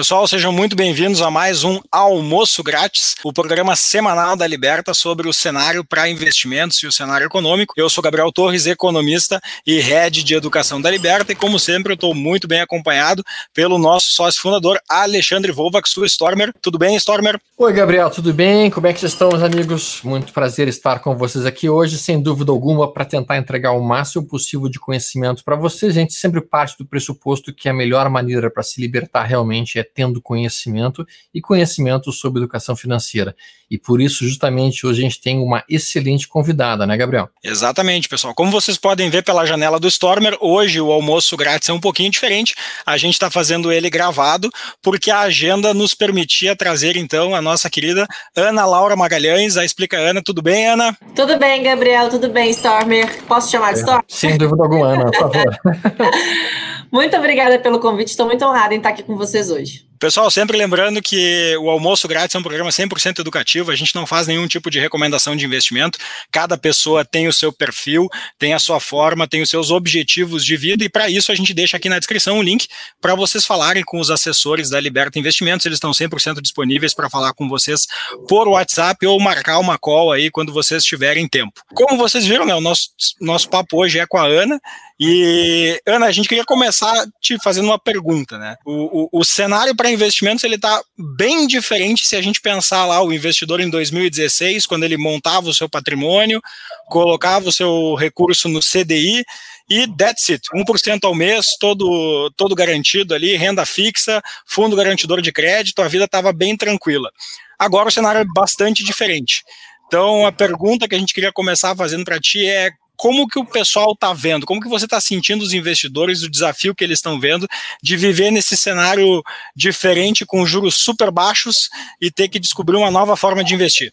Pessoal, sejam muito bem-vindos a mais um Almoço Grátis, o programa semanal da Liberta sobre o cenário para investimentos e o cenário econômico. Eu sou Gabriel Torres, economista e head de educação da Liberta, e como sempre, eu estou muito bem acompanhado pelo nosso sócio fundador, Alexandre Volvac, sua Stormer. Tudo bem, Stormer? Oi, Gabriel, tudo bem? Como é que vocês estão, meus amigos? Muito prazer estar com vocês aqui hoje, sem dúvida alguma, para tentar entregar o máximo possível de conhecimento para vocês. A gente sempre parte do pressuposto que a melhor maneira para se libertar realmente é tendo conhecimento e conhecimento sobre educação financeira. E por isso, justamente, hoje a gente tem uma excelente convidada, né, Gabriel? Exatamente, pessoal. Como vocês podem ver pela janela do Stormer, hoje o almoço grátis é um pouquinho diferente. A gente está fazendo ele gravado, porque a agenda nos permitia trazer, então, a nossa querida Ana Laura Magalhães. A Explica Ana. Tudo bem, Ana? Tudo bem, Gabriel. Tudo bem, Stormer. Posso chamar de é, Stormer? Sem dúvida alguma, Ana, por favor. muito obrigada pelo convite. Estou muito honrada em estar aqui com vocês hoje. Pessoal, sempre lembrando que o Almoço Grátis é um programa 100% educativo, a gente não faz nenhum tipo de recomendação de investimento, cada pessoa tem o seu perfil, tem a sua forma, tem os seus objetivos de vida, e para isso a gente deixa aqui na descrição um link para vocês falarem com os assessores da Liberta Investimentos, eles estão 100% disponíveis para falar com vocês por WhatsApp ou marcar uma call aí quando vocês tiverem tempo. Como vocês viram, né, o nosso, nosso papo hoje é com a Ana, e, Ana, a gente queria começar te fazendo uma pergunta, né? O, o, o cenário para investimentos ele está bem diferente se a gente pensar lá o investidor em 2016, quando ele montava o seu patrimônio, colocava o seu recurso no CDI e that's it, 1% ao mês, todo, todo garantido ali, renda fixa, fundo garantidor de crédito, a vida estava bem tranquila. Agora o cenário é bastante diferente. Então, a pergunta que a gente queria começar fazendo para ti é como que o pessoal está vendo, como que você está sentindo os investidores, o desafio que eles estão vendo de viver nesse cenário diferente, com juros super baixos e ter que descobrir uma nova forma de investir?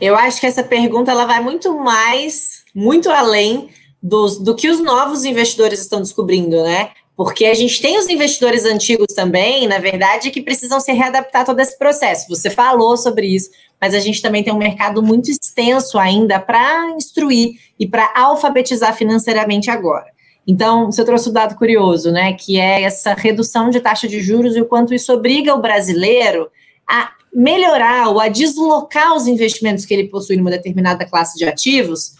Eu acho que essa pergunta ela vai muito mais, muito além dos, do que os novos investidores estão descobrindo, né? Porque a gente tem os investidores antigos também, na verdade, que precisam se readaptar a todo esse processo. Você falou sobre isso, mas a gente também tem um mercado muito extenso ainda para instruir e para alfabetizar financeiramente agora. Então, você trouxe um dado curioso, né? Que é essa redução de taxa de juros e o quanto isso obriga o brasileiro a melhorar ou a deslocar os investimentos que ele possui numa determinada classe de ativos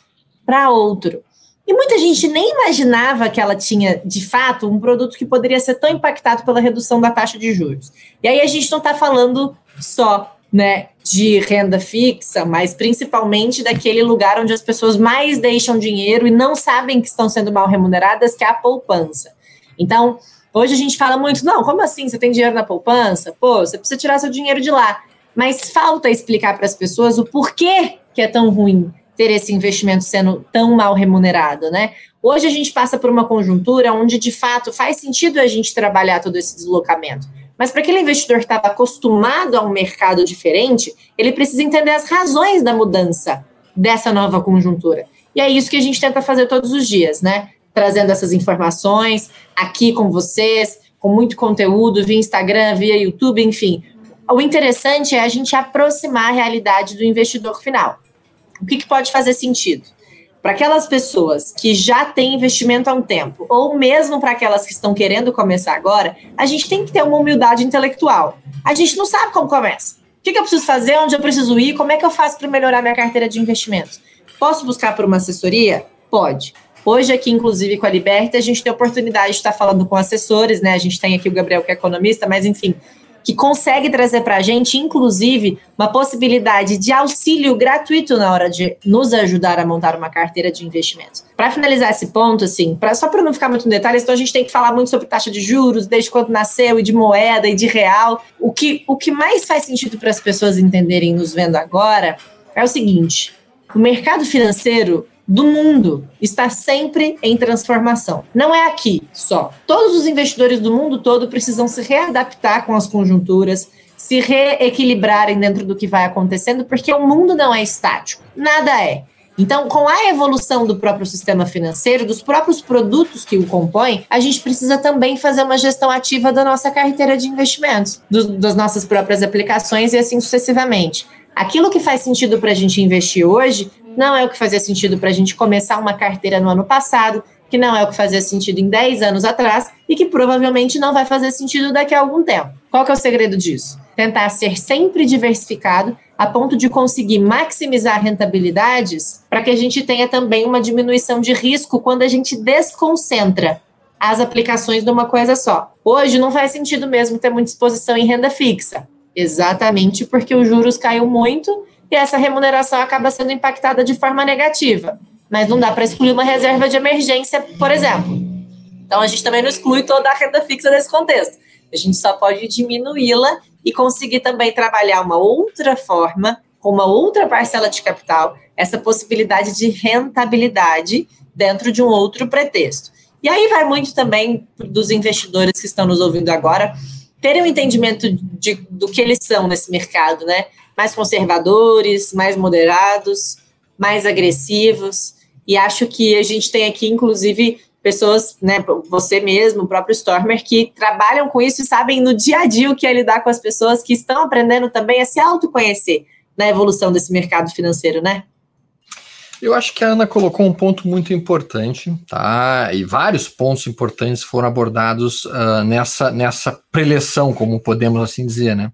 para outro. E muita gente nem imaginava que ela tinha, de fato, um produto que poderia ser tão impactado pela redução da taxa de juros. E aí a gente não está falando só né, de renda fixa, mas principalmente daquele lugar onde as pessoas mais deixam dinheiro e não sabem que estão sendo mal remuneradas, que é a poupança. Então, hoje a gente fala muito, não, como assim? Você tem dinheiro na poupança? Pô, você precisa tirar seu dinheiro de lá. Mas falta explicar para as pessoas o porquê que é tão ruim ter esse investimento sendo tão mal remunerado, né? Hoje a gente passa por uma conjuntura onde de fato faz sentido a gente trabalhar todo esse deslocamento. Mas para aquele investidor que estava acostumado a um mercado diferente, ele precisa entender as razões da mudança dessa nova conjuntura. E é isso que a gente tenta fazer todos os dias, né? Trazendo essas informações aqui com vocês, com muito conteúdo via Instagram, via YouTube, enfim. O interessante é a gente aproximar a realidade do investidor final. O que, que pode fazer sentido? Para aquelas pessoas que já têm investimento há um tempo, ou mesmo para aquelas que estão querendo começar agora, a gente tem que ter uma humildade intelectual. A gente não sabe como começa. O que, que eu preciso fazer? Onde eu preciso ir? Como é que eu faço para melhorar minha carteira de investimentos? Posso buscar por uma assessoria? Pode. Hoje, aqui, inclusive, com a Liberta, a gente tem a oportunidade de estar falando com assessores, né? A gente tem aqui o Gabriel, que é economista, mas enfim, que consegue trazer para a gente, inclusive, uma possibilidade de auxílio gratuito na hora de nos ajudar a montar uma carteira de investimentos. Para finalizar esse ponto, assim, pra, só para não ficar muito em detalhes, então a gente tem que falar muito sobre taxa de juros, desde quando nasceu, e de moeda, e de real. O que, o que mais faz sentido para as pessoas entenderem nos vendo agora é o seguinte: o mercado financeiro do mundo está sempre em transformação. Não é aqui só. Todos os investidores do mundo todo precisam se readaptar com as conjunturas, se reequilibrarem dentro do que vai acontecendo, porque o mundo não é estático. Nada é. Então, com a evolução do próprio sistema financeiro, dos próprios produtos que o compõem, a gente precisa também fazer uma gestão ativa da nossa carteira de investimentos, do, das nossas próprias aplicações e assim sucessivamente. Aquilo que faz sentido para a gente investir hoje não é o que fazia sentido para a gente começar uma carteira no ano passado, que não é o que fazia sentido em 10 anos atrás e que provavelmente não vai fazer sentido daqui a algum tempo. Qual que é o segredo disso? Tentar ser sempre diversificado a ponto de conseguir maximizar rentabilidades para que a gente tenha também uma diminuição de risco quando a gente desconcentra as aplicações de uma coisa só. Hoje não faz sentido mesmo ter muita exposição em renda fixa, exatamente porque os juros caiu muito e essa remuneração acaba sendo impactada de forma negativa. Mas não dá para excluir uma reserva de emergência, por exemplo. Então a gente também não exclui toda a renda fixa nesse contexto. A gente só pode diminuí-la e conseguir também trabalhar uma outra forma, com uma outra parcela de capital, essa possibilidade de rentabilidade dentro de um outro pretexto. E aí vai muito também dos investidores que estão nos ouvindo agora terem um entendimento de, do que eles são nesse mercado, né? Mais conservadores, mais moderados, mais agressivos. E acho que a gente tem aqui, inclusive, pessoas, né, você mesmo, o próprio Stormer, que trabalham com isso e sabem no dia a dia o que é lidar com as pessoas que estão aprendendo também a se autoconhecer na evolução desse mercado financeiro, né? Eu acho que a Ana colocou um ponto muito importante, tá? E vários pontos importantes foram abordados uh, nessa, nessa preleção, como podemos assim dizer, né?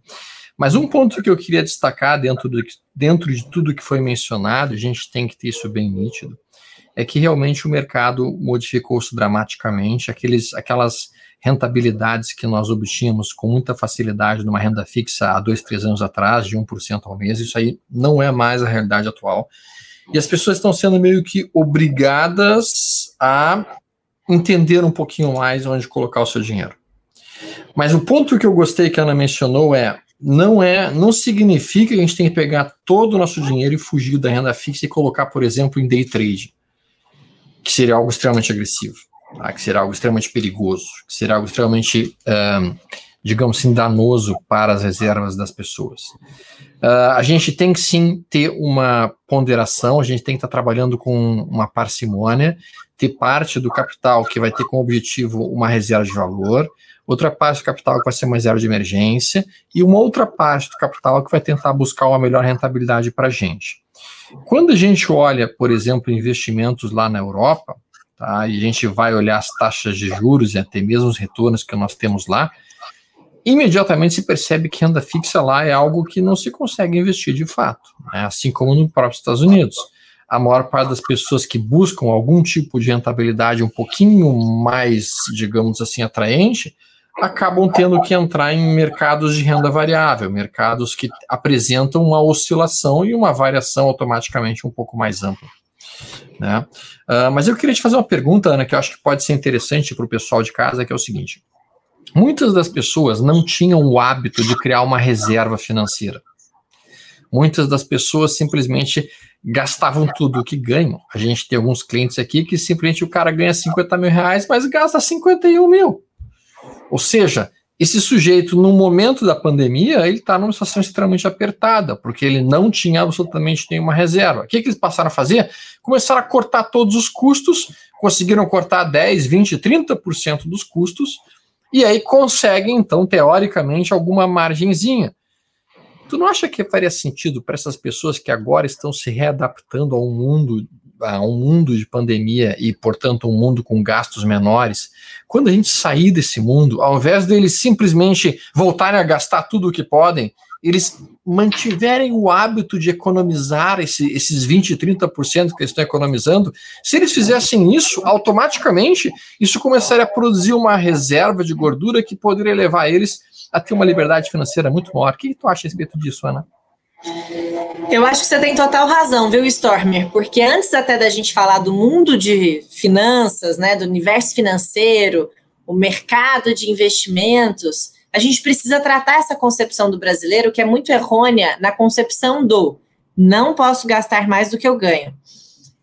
Mas um ponto que eu queria destacar dentro, do, dentro de tudo que foi mencionado, a gente tem que ter isso bem nítido, é que realmente o mercado modificou-se dramaticamente, aqueles, aquelas rentabilidades que nós obtínhamos com muita facilidade numa renda fixa há dois, três anos atrás, de 1% ao mês, isso aí não é mais a realidade atual. E as pessoas estão sendo meio que obrigadas a entender um pouquinho mais onde colocar o seu dinheiro. Mas o ponto que eu gostei que a Ana mencionou é não é, não significa que a gente tem que pegar todo o nosso dinheiro e fugir da renda fixa e colocar, por exemplo, em day trade, que seria algo extremamente agressivo, tá? que seria algo extremamente perigoso, que seria algo extremamente, um, digamos assim, danoso para as reservas das pessoas. Uh, a gente tem que sim ter uma ponderação, a gente tem que estar trabalhando com uma parcimônia, ter parte do capital que vai ter como objetivo uma reserva de valor, outra parte do capital que vai ser uma reserva de emergência, e uma outra parte do capital que vai tentar buscar uma melhor rentabilidade para a gente. Quando a gente olha, por exemplo, investimentos lá na Europa, tá, e a gente vai olhar as taxas de juros e até mesmo os retornos que nós temos lá, imediatamente se percebe que renda fixa lá é algo que não se consegue investir de fato, né? assim como no próprio Estados Unidos. A maior parte das pessoas que buscam algum tipo de rentabilidade um pouquinho mais, digamos assim, atraente, acabam tendo que entrar em mercados de renda variável, mercados que apresentam uma oscilação e uma variação automaticamente um pouco mais ampla. Né? Uh, mas eu queria te fazer uma pergunta, Ana, que eu acho que pode ser interessante para o pessoal de casa, que é o seguinte: Muitas das pessoas não tinham o hábito de criar uma reserva financeira. Muitas das pessoas simplesmente gastavam tudo o que ganham. A gente tem alguns clientes aqui que simplesmente o cara ganha 50 mil reais, mas gasta 51 mil. Ou seja, esse sujeito, no momento da pandemia, ele está numa situação extremamente apertada, porque ele não tinha absolutamente nenhuma reserva. O que, que eles passaram a fazer? Começaram a cortar todos os custos, conseguiram cortar 10, 20, 30% dos custos, e aí consegue, então, teoricamente, alguma margenzinha. Tu não acha que faria sentido para essas pessoas que agora estão se readaptando a um mundo a um mundo de pandemia e, portanto, um mundo com gastos menores, quando a gente sair desse mundo, ao invés deles simplesmente voltarem a gastar tudo o que podem, eles mantiverem o hábito de economizar esse, esses 20%, 30% que eles estão economizando, se eles fizessem isso, automaticamente isso começaria a produzir uma reserva de gordura que poderia levar eles a ter uma liberdade financeira muito maior. O que tu acha a respeito disso, Ana? Eu acho que você tem total razão, viu, Stormer? Porque antes até da gente falar do mundo de finanças, né, do universo financeiro, o mercado de investimentos, a gente precisa tratar essa concepção do brasileiro, que é muito errônea, na concepção do não posso gastar mais do que eu ganho.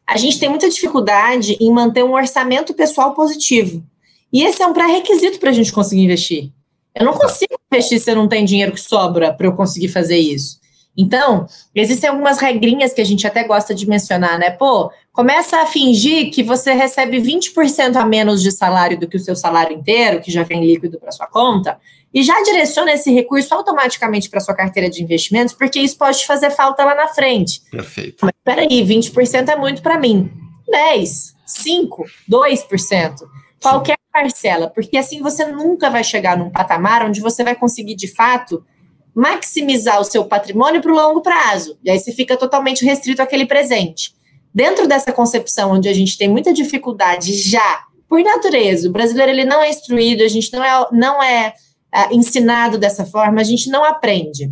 A gente tem muita dificuldade em manter um orçamento pessoal positivo. E esse é um pré-requisito para a gente conseguir investir. Eu não consigo investir se eu não tenho dinheiro que sobra para eu conseguir fazer isso. Então, existem algumas regrinhas que a gente até gosta de mencionar, né? Pô, começa a fingir que você recebe 20% a menos de salário do que o seu salário inteiro, que já vem líquido para sua conta, e já direciona esse recurso automaticamente para sua carteira de investimentos, porque isso pode te fazer falta lá na frente. Perfeito. Mas peraí, 20% é muito para mim. 10, 5%, 2%. Qualquer parcela, porque assim você nunca vai chegar num patamar onde você vai conseguir, de fato, maximizar o seu patrimônio para o longo prazo. E aí você fica totalmente restrito àquele presente. Dentro dessa concepção onde a gente tem muita dificuldade já, por natureza, o brasileiro ele não é instruído, a gente não é, não é, é ensinado dessa forma, a gente não aprende.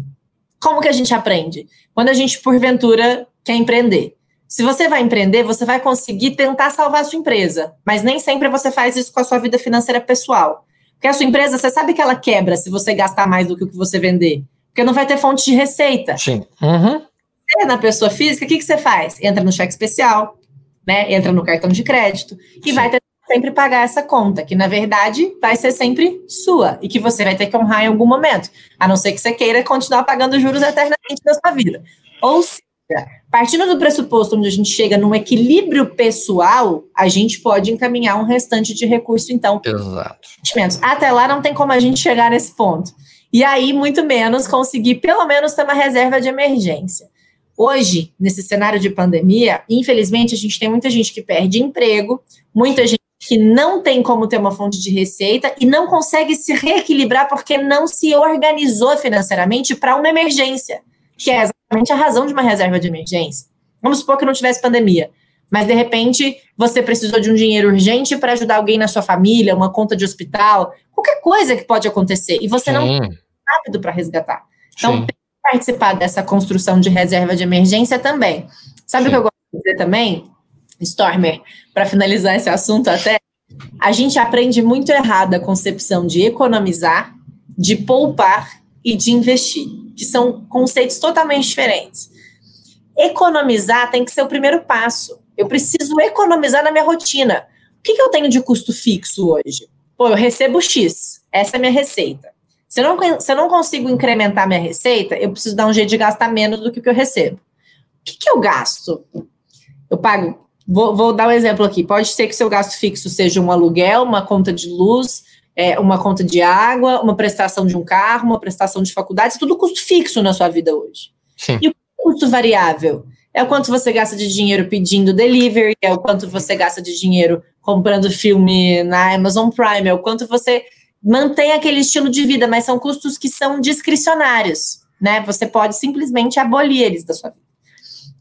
Como que a gente aprende? Quando a gente, porventura, quer empreender. Se você vai empreender, você vai conseguir tentar salvar a sua empresa, mas nem sempre você faz isso com a sua vida financeira pessoal. Porque a sua empresa, você sabe que ela quebra se você gastar mais do que o que você vender. Porque não vai ter fonte de receita. Sim. Uhum. Você, na pessoa física, o que, que você faz? Entra no cheque especial, né? Entra no cartão de crédito e Sim. vai ter sempre pagar essa conta, que na verdade vai ser sempre sua e que você vai ter que honrar em algum momento, a não ser que você queira continuar pagando juros eternamente na sua vida. Ou seja, partindo do pressuposto onde a gente chega num equilíbrio pessoal, a gente pode encaminhar um restante de recurso, então. Exato. Até lá não tem como a gente chegar nesse ponto. E aí, muito menos, conseguir pelo menos ter uma reserva de emergência. Hoje, nesse cenário de pandemia, infelizmente, a gente tem muita gente que perde emprego, muita gente que não tem como ter uma fonte de receita e não consegue se reequilibrar porque não se organizou financeiramente para uma emergência, que é a razão de uma reserva de emergência. Vamos supor que não tivesse pandemia, mas de repente você precisou de um dinheiro urgente para ajudar alguém na sua família, uma conta de hospital, qualquer coisa que pode acontecer e você Sim. não tem rápido para resgatar. Então, Sim. tem que participar dessa construção de reserva de emergência também. Sabe Sim. o que eu gosto de dizer também, Stormer, para finalizar esse assunto até? A gente aprende muito errado a concepção de economizar, de poupar e de investir que são conceitos totalmente diferentes. Economizar tem que ser o primeiro passo. Eu preciso economizar na minha rotina. O que, que eu tenho de custo fixo hoje? Pô, eu recebo X, essa é a minha receita. Se eu, não, se eu não consigo incrementar minha receita, eu preciso dar um jeito de gastar menos do que que eu recebo. O que, que eu gasto? Eu pago. Vou, vou dar um exemplo aqui. Pode ser que seu gasto fixo seja um aluguel, uma conta de luz, é, uma conta de água, uma prestação de um carro, uma prestação de faculdade, tudo custo fixo na sua vida hoje. Sim. E o custo variável? É o quanto você gasta de dinheiro pedindo delivery, é o quanto você gasta de dinheiro comprando filme na Amazon Prime, é o quanto você mantém aquele estilo de vida, mas são custos que são discricionários, né? Você pode simplesmente abolir eles da sua vida.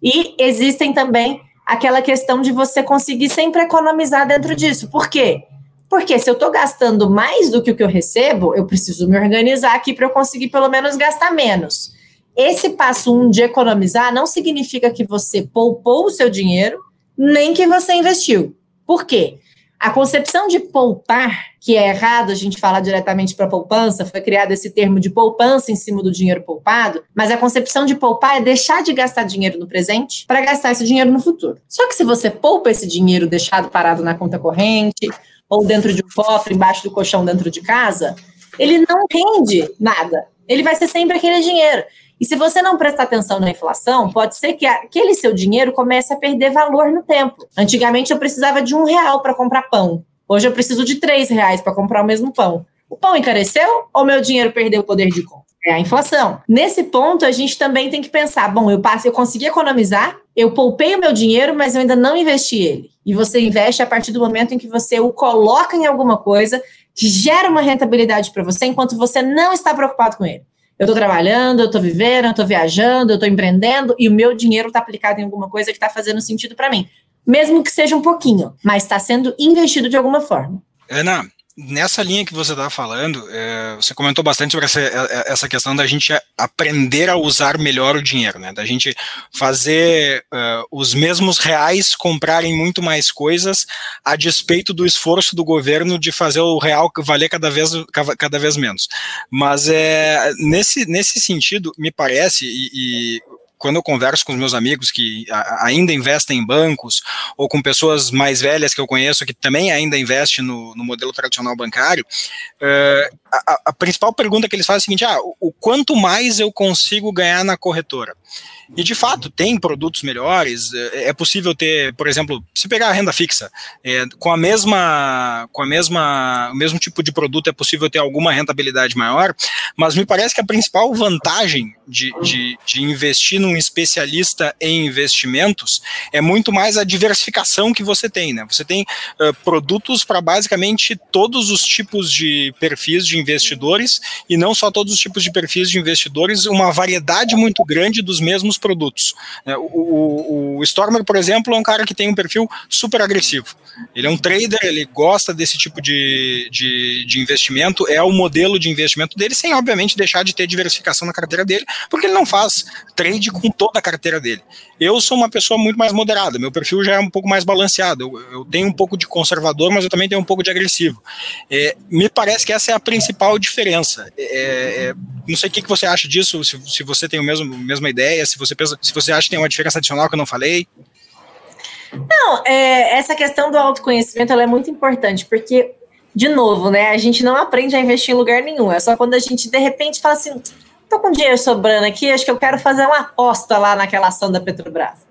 E existem também aquela questão de você conseguir sempre economizar dentro disso. Por quê? Porque se eu estou gastando mais do que o que eu recebo, eu preciso me organizar aqui para eu conseguir pelo menos gastar menos. Esse passo um de economizar não significa que você poupou o seu dinheiro, nem que você investiu. Por quê? A concepção de poupar, que é errado a gente falar diretamente para poupança, foi criado esse termo de poupança em cima do dinheiro poupado, mas a concepção de poupar é deixar de gastar dinheiro no presente para gastar esse dinheiro no futuro. Só que se você poupa esse dinheiro deixado parado na conta corrente, ou dentro de um cofre, embaixo do colchão dentro de casa, ele não rende nada. Ele vai ser sempre aquele dinheiro. E se você não prestar atenção na inflação, pode ser que aquele seu dinheiro comece a perder valor no tempo. Antigamente eu precisava de um real para comprar pão. Hoje eu preciso de três reais para comprar o mesmo pão. O pão encareceu ou meu dinheiro perdeu o poder de compra? É a inflação. Nesse ponto, a gente também tem que pensar: bom, eu passo, eu consegui economizar, eu poupei o meu dinheiro, mas eu ainda não investi ele. E você investe a partir do momento em que você o coloca em alguma coisa que gera uma rentabilidade para você, enquanto você não está preocupado com ele. Eu estou trabalhando, eu estou vivendo, eu estou viajando, eu estou empreendendo e o meu dinheiro está aplicado em alguma coisa que está fazendo sentido para mim. Mesmo que seja um pouquinho, mas está sendo investido de alguma forma. Ana, nessa linha que você estava falando, é, você comentou bastante sobre essa, é, é, essa, questão da gente aprender a usar melhor o dinheiro, né? Da gente fazer uh, os mesmos reais comprarem muito mais coisas a despeito do esforço do governo de fazer o real valer cada vez, cada vez menos. Mas é, nesse, nesse sentido, me parece, e, e quando eu converso com os meus amigos que ainda investem em bancos, ou com pessoas mais velhas que eu conheço que também ainda investem no, no modelo tradicional bancário, uh, a, a, principal pergunta que eles fazem é a seguinte: ah, o, o quanto mais eu consigo ganhar na corretora? E de fato, tem produtos melhores, é, é possível ter, por exemplo, se pegar a renda fixa, é, com a mesma, com a mesma, o mesmo tipo de produto é possível ter alguma rentabilidade maior, mas me parece que a principal vantagem de, de, de investir num especialista em investimentos é muito mais a diversificação que você tem, né? Você tem uh, produtos para basicamente todos os tipos de perfis de investidores e não só todos os tipos de perfis de investidores, uma variedade muito grande dos mesmos produtos. É, o, o, o Stormer, por exemplo, é um cara que tem um perfil super agressivo. Ele é um trader, ele gosta desse tipo de, de, de investimento, é o modelo de investimento dele, sem obviamente deixar de ter diversificação na carteira dele, porque ele não faz trade com toda a carteira dele. Eu sou uma pessoa muito mais moderada, meu perfil já é um pouco mais balanceado. Eu, eu tenho um pouco de conservador, mas eu também tenho um pouco de agressivo. É, me parece que essa é a principal diferença. É, é, não sei o que, que você acha disso, se, se você tem a mesma ideia, se você, pensa, se você acha que tem uma diferença adicional que eu não falei. Não, é, essa questão do autoconhecimento é muito importante, porque, de novo, né, a gente não aprende a investir em lugar nenhum. É só quando a gente, de repente, fala assim, tô com dinheiro sobrando aqui, acho que eu quero fazer uma aposta lá naquela ação da Petrobras.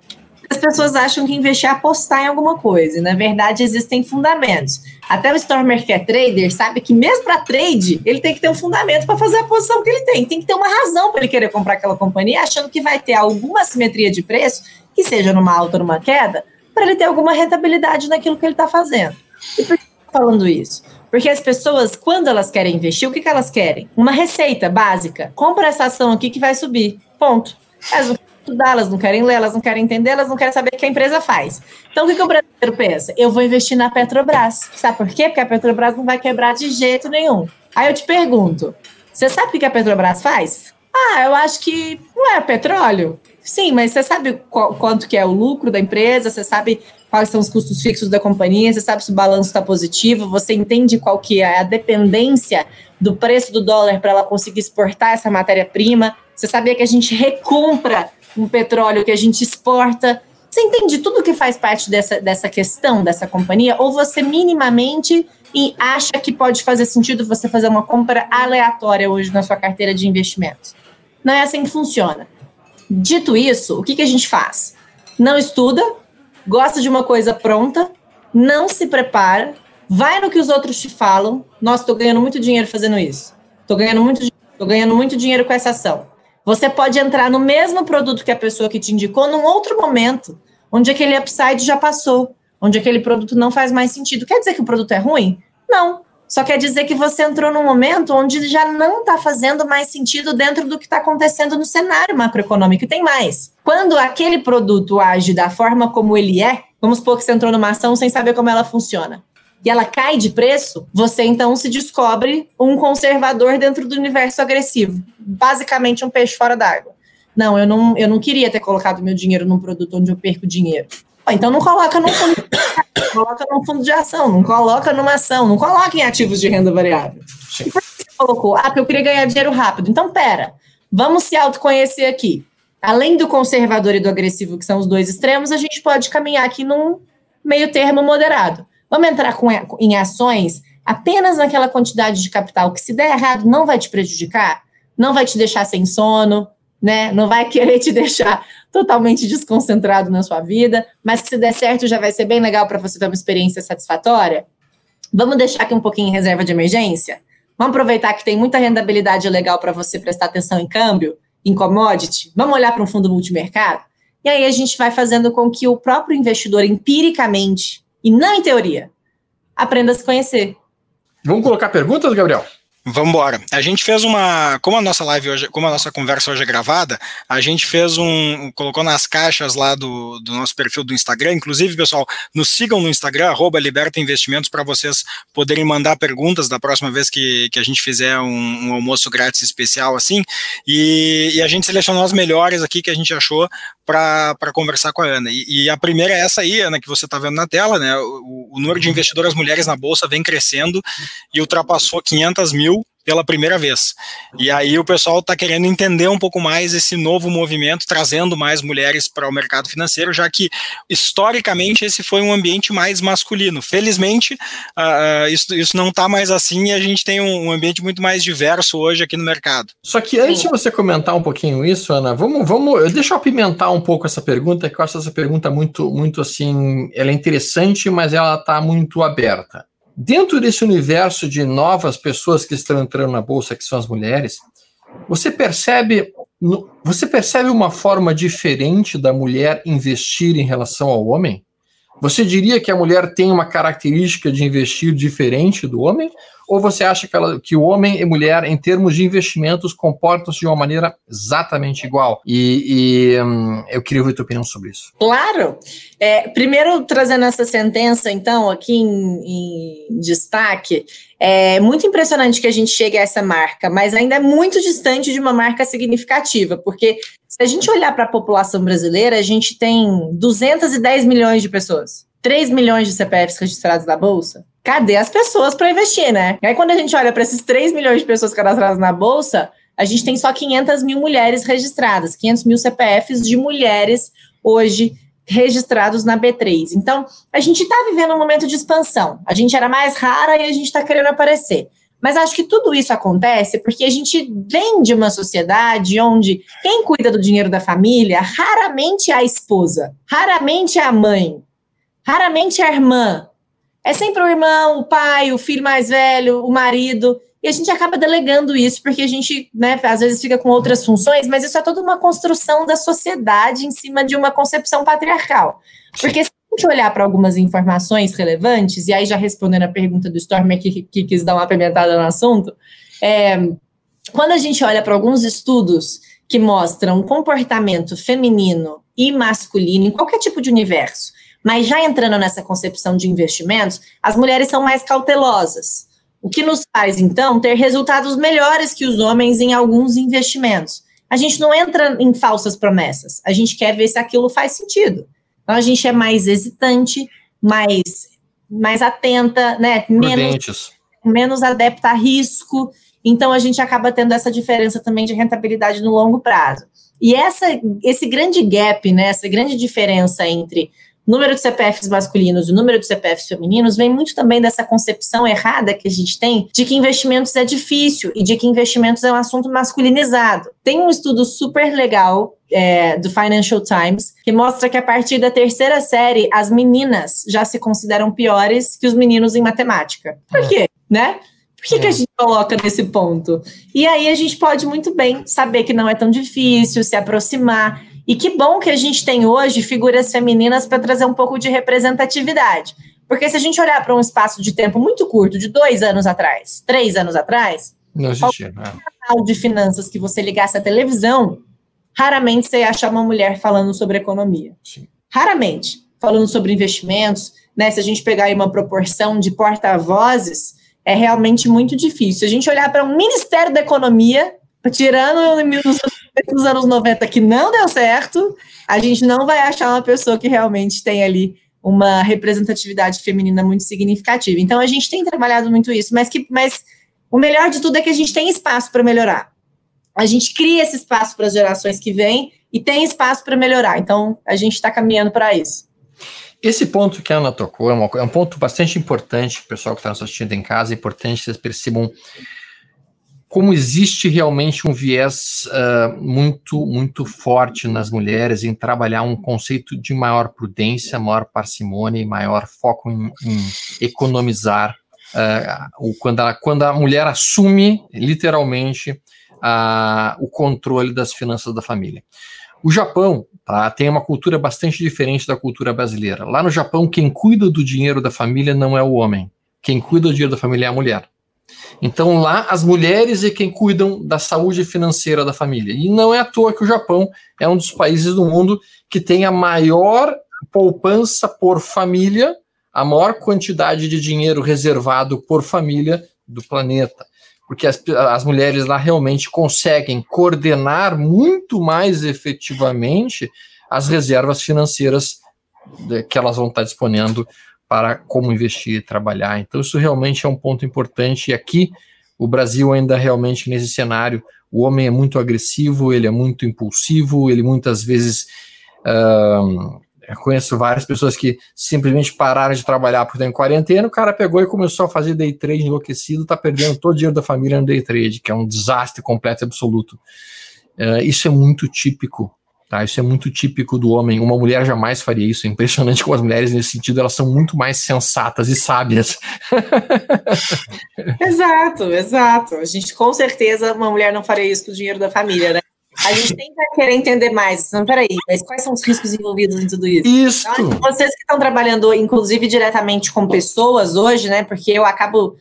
As pessoas acham que investir é apostar em alguma coisa, e na verdade existem fundamentos. Até o Stormer que é trader sabe que mesmo para trade, ele tem que ter um fundamento para fazer a posição que ele tem. Tem que ter uma razão para ele querer comprar aquela companhia, achando que vai ter alguma simetria de preço, que seja numa alta ou numa queda, para ele ter alguma rentabilidade naquilo que ele está fazendo. E por que eu tô falando isso? Porque as pessoas, quando elas querem investir, o que, que elas querem? Uma receita básica. Compra essa ação aqui que vai subir. Ponto. Elas não querem estudar, elas não querem ler, elas não querem entender, elas não querem saber o que a empresa faz. Então, o que, que o brasileiro pensa? Eu vou investir na Petrobras. Sabe por quê? Porque a Petrobras não vai quebrar de jeito nenhum. Aí eu te pergunto: você sabe o que a Petrobras faz? Ah, eu acho que não é petróleo. Sim, mas você sabe qual, quanto que é o lucro da empresa, você sabe quais são os custos fixos da companhia, você sabe se o balanço está positivo, você entende qual que é a dependência do preço do dólar para ela conseguir exportar essa matéria-prima, você sabia que a gente recompra um petróleo que a gente exporta, você entende tudo que faz parte dessa, dessa questão dessa companhia? Ou você minimamente e acha que pode fazer sentido você fazer uma compra aleatória hoje na sua carteira de investimentos? Não é assim que funciona. Dito isso, o que, que a gente faz? Não estuda, gosta de uma coisa pronta, não se prepara, vai no que os outros te falam. Nossa, estou ganhando muito dinheiro fazendo isso. Estou ganhando muito, tô ganhando muito dinheiro com essa ação. Você pode entrar no mesmo produto que a pessoa que te indicou num outro momento, onde aquele upside já passou, onde aquele produto não faz mais sentido. Quer dizer que o produto é ruim? Não. Só quer dizer que você entrou num momento onde já não está fazendo mais sentido dentro do que está acontecendo no cenário macroeconômico. E tem mais. Quando aquele produto age da forma como ele é, vamos supor que você entrou numa ação sem saber como ela funciona. E ela cai de preço, você então se descobre um conservador dentro do universo agressivo. Basicamente um peixe fora d'água. Não, eu não, eu não queria ter colocado meu dinheiro num produto onde eu perco dinheiro. Então não coloca num fundo, de, coloca num fundo de ação, não coloca numa ação, não coloca em ativos de renda variável. E por que você colocou? Ah, porque eu queria ganhar dinheiro rápido. Então, pera, vamos se autoconhecer aqui. Além do conservador e do agressivo, que são os dois extremos, a gente pode caminhar aqui num meio termo moderado. Vamos entrar com, em ações apenas naquela quantidade de capital que, se der errado, não vai te prejudicar, não vai te deixar sem sono, né? Não vai querer te deixar totalmente desconcentrado na sua vida, mas se der certo já vai ser bem legal para você ter uma experiência satisfatória. Vamos deixar aqui um pouquinho em reserva de emergência? Vamos aproveitar que tem muita rentabilidade legal para você prestar atenção em câmbio, em commodity? Vamos olhar para um fundo multimercado? E aí a gente vai fazendo com que o próprio investidor, empiricamente, e não em teoria, aprenda a se conhecer. Vamos colocar perguntas, Gabriel? Vamos embora. A gente fez uma, como a nossa live hoje, como a nossa conversa hoje é gravada, a gente fez um, colocou nas caixas lá do, do nosso perfil do Instagram. Inclusive, pessoal, nos sigam no Instagram arroba Liberta Investimentos para vocês poderem mandar perguntas da próxima vez que, que a gente fizer um, um almoço grátis especial assim. E, e, a gente selecionou as melhores aqui que a gente achou para conversar com a Ana. E, e, a primeira é essa aí, Ana, que você está vendo na tela, né? O, o, número de investidoras mulheres na bolsa vem crescendo e ultrapassou 500 mil surgiu pela primeira vez. E aí o pessoal está querendo entender um pouco mais esse novo movimento, trazendo mais mulheres para o mercado financeiro, já que historicamente esse foi um ambiente mais masculino. Felizmente, uh, isso, isso não está mais assim e a gente tem um, um, ambiente muito mais diverso hoje aqui no mercado. Só que antes de você comentar um pouquinho isso, Ana, vamos, vamos, deixa eu apimentar um pouco essa pergunta, que eu acho essa pergunta muito, muito assim, ela é interessante, mas ela está muito aberta. Dentro desse universo de novas pessoas que estão entrando na bolsa, que são as mulheres, você percebe você percebe uma forma diferente da mulher investir em relação ao homem? Você diria que a mulher tem uma característica de investir diferente do homem? Ou você acha que, ela, que o homem e mulher, em termos de investimentos, comportam-se de uma maneira exatamente igual? E, e hum, eu queria ouvir a tua opinião sobre isso. Claro. É, primeiro, trazendo essa sentença, então, aqui em, em destaque, é muito impressionante que a gente chegue a essa marca, mas ainda é muito distante de uma marca significativa, porque se a gente olhar para a população brasileira, a gente tem 210 milhões de pessoas, 3 milhões de CPFs registrados na Bolsa. Cadê as pessoas para investir, né? E aí, quando a gente olha para esses 3 milhões de pessoas cadastradas na Bolsa, a gente tem só 500 mil mulheres registradas, 500 mil CPFs de mulheres hoje registrados na B3. Então, a gente está vivendo um momento de expansão. A gente era mais rara e a gente está querendo aparecer. Mas acho que tudo isso acontece porque a gente vem de uma sociedade onde quem cuida do dinheiro da família raramente é a esposa, raramente é a mãe, raramente é a irmã. É sempre o irmão, o pai, o filho mais velho, o marido. E a gente acaba delegando isso porque a gente, né, às vezes fica com outras funções, mas isso é toda uma construção da sociedade em cima de uma concepção patriarcal. Porque gente olhar para algumas informações relevantes, e aí já respondendo a pergunta do Stormer que, que quis dar uma apimentada no assunto, é, quando a gente olha para alguns estudos que mostram comportamento feminino e masculino em qualquer tipo de universo, mas já entrando nessa concepção de investimentos, as mulheres são mais cautelosas, o que nos faz, então, ter resultados melhores que os homens em alguns investimentos. A gente não entra em falsas promessas, a gente quer ver se aquilo faz sentido. Então a gente é mais hesitante, mais, mais atenta, né? Menos, menos adepta a risco. Então a gente acaba tendo essa diferença também de rentabilidade no longo prazo. E essa, esse grande gap, né, essa grande diferença entre número de CPFs masculinos e número de CPFs femininos vem muito também dessa concepção errada que a gente tem de que investimentos é difícil e de que investimentos é um assunto masculinizado. Tem um estudo super legal é, do Financial Times que mostra que a partir da terceira série as meninas já se consideram piores que os meninos em matemática. Por é. quê? Né? Por que, que a é. gente coloca nesse ponto? E aí a gente pode muito bem saber que não é tão difícil se aproximar e que bom que a gente tem hoje figuras femininas para trazer um pouco de representatividade. Porque se a gente olhar para um espaço de tempo muito curto, de dois anos atrás, três anos atrás, não existia, né? canal de finanças que você ligasse à televisão, raramente você ia achar uma mulher falando sobre economia. Sim. Raramente. Falando sobre investimentos, né? Se a gente pegar aí uma proporção de porta-vozes, é realmente muito difícil. Se a gente olhar para um Ministério da Economia, tirando nos anos 90 que não deu certo, a gente não vai achar uma pessoa que realmente tem ali uma representatividade feminina muito significativa. Então a gente tem trabalhado muito isso, mas que mas o melhor de tudo é que a gente tem espaço para melhorar. A gente cria esse espaço para as gerações que vêm e tem espaço para melhorar. Então a gente está caminhando para isso. Esse ponto que a Ana tocou é, uma, é um ponto bastante importante, pessoal que está nos assistindo em casa, é importante que vocês percebam como existe realmente um viés uh, muito muito forte nas mulheres em trabalhar um conceito de maior prudência, maior parcimônia e maior foco em, em economizar uh, quando, a, quando a mulher assume literalmente uh, o controle das finanças da família. O Japão tá, tem uma cultura bastante diferente da cultura brasileira. Lá no Japão, quem cuida do dinheiro da família não é o homem. Quem cuida do dinheiro da família é a mulher. Então lá as mulheres é quem cuidam da saúde financeira da família. E não é à toa que o Japão é um dos países do mundo que tem a maior poupança por família, a maior quantidade de dinheiro reservado por família do planeta. Porque as, as mulheres lá realmente conseguem coordenar muito mais efetivamente as reservas financeiras que elas vão estar disponível para como investir e trabalhar. Então, isso realmente é um ponto importante. E aqui, o Brasil ainda realmente nesse cenário, o homem é muito agressivo, ele é muito impulsivo, ele muitas vezes. Uh, conheço várias pessoas que simplesmente pararam de trabalhar porque estão em quarentena, o cara pegou e começou a fazer day trade enlouquecido, está perdendo todo o dinheiro da família no day trade, que é um desastre completo e absoluto. Uh, isso é muito típico Tá, isso é muito típico do homem. Uma mulher jamais faria isso. É impressionante como as mulheres, nesse sentido, elas são muito mais sensatas e sábias. exato, exato. A gente, com certeza, uma mulher não faria isso com o dinheiro da família, né? A gente que querer entender mais. Não, peraí, mas quais são os riscos envolvidos em tudo isso? Isso. Então, vocês que estão trabalhando, inclusive, diretamente com pessoas hoje, né? Porque eu acabo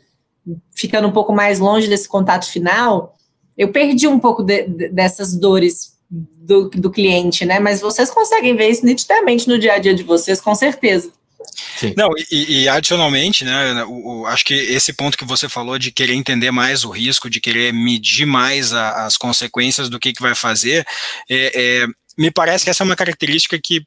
ficando um pouco mais longe desse contato final. Eu perdi um pouco de, de, dessas dores do, do cliente, né? Mas vocês conseguem ver isso nitidamente no dia a dia de vocês, com certeza. Sim. Não, e, e, adicionalmente, né, o, o, acho que esse ponto que você falou de querer entender mais o risco, de querer medir mais a, as consequências do que, que vai fazer, é, é, me parece que essa é uma característica que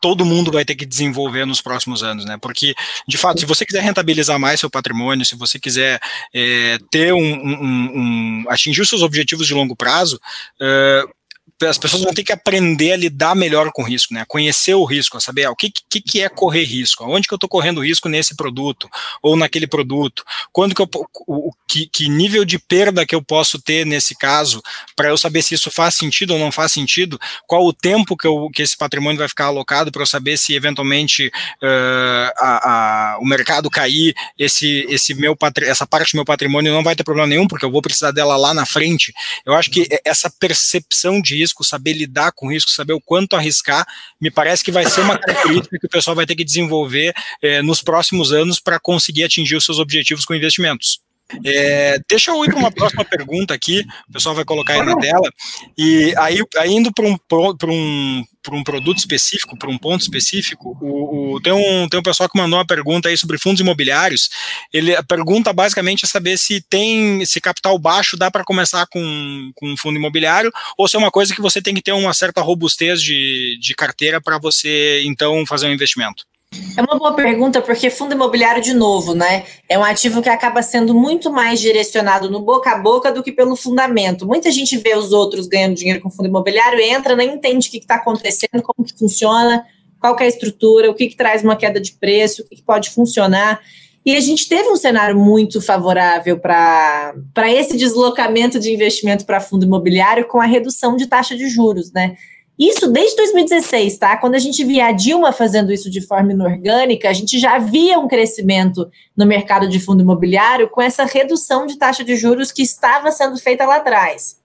todo mundo vai ter que desenvolver nos próximos anos, né? Porque, de fato, se você quiser rentabilizar mais seu patrimônio, se você quiser é, ter um, um, um, atingir os seus objetivos de longo prazo, uh, as pessoas vão ter que aprender a lidar melhor com o risco, né? A conhecer o risco, a saber ah, o que, que, que, é correr risco, onde que eu estou correndo risco nesse produto ou naquele produto, quando que eu o, que, que nível de perda que eu posso ter nesse caso, para eu saber se isso faz sentido ou não faz sentido, qual o tempo que, eu, que esse patrimônio vai ficar alocado para eu saber se eventualmente uh, a, a, o mercado cair, esse, esse meu essa parte do meu patrimônio não vai ter problema nenhum, porque eu vou precisar dela lá na frente. Eu acho que essa percepção de risco risco, saber lidar com risco, saber o quanto arriscar, me parece que vai ser uma característica que o pessoal vai ter que desenvolver eh, nos próximos anos para conseguir atingir os seus objetivos com investimentos. É, deixa eu ir para uma próxima pergunta aqui, o pessoal vai colocar aí na tela, e aí, aí indo para um, um, um produto específico, para um ponto específico, o, o, tem, um, tem um pessoal que mandou uma pergunta aí sobre fundos imobiliários, ele, a pergunta basicamente é saber se tem, se capital baixo dá para começar com, com um fundo imobiliário, ou se é uma coisa que você tem que ter uma certa robustez de, de carteira para você, então, fazer um investimento. É uma boa pergunta, porque fundo imobiliário, de novo, né? É um ativo que acaba sendo muito mais direcionado no boca a boca do que pelo fundamento. Muita gente vê os outros ganhando dinheiro com fundo imobiliário, entra, nem entende o que está acontecendo, como que funciona, qual que é a estrutura, o que, que traz uma queda de preço, o que, que pode funcionar. E a gente teve um cenário muito favorável para esse deslocamento de investimento para fundo imobiliário com a redução de taxa de juros, né? Isso desde 2016, tá? Quando a gente via a Dilma fazendo isso de forma inorgânica, a gente já via um crescimento no mercado de fundo imobiliário com essa redução de taxa de juros que estava sendo feita lá atrás.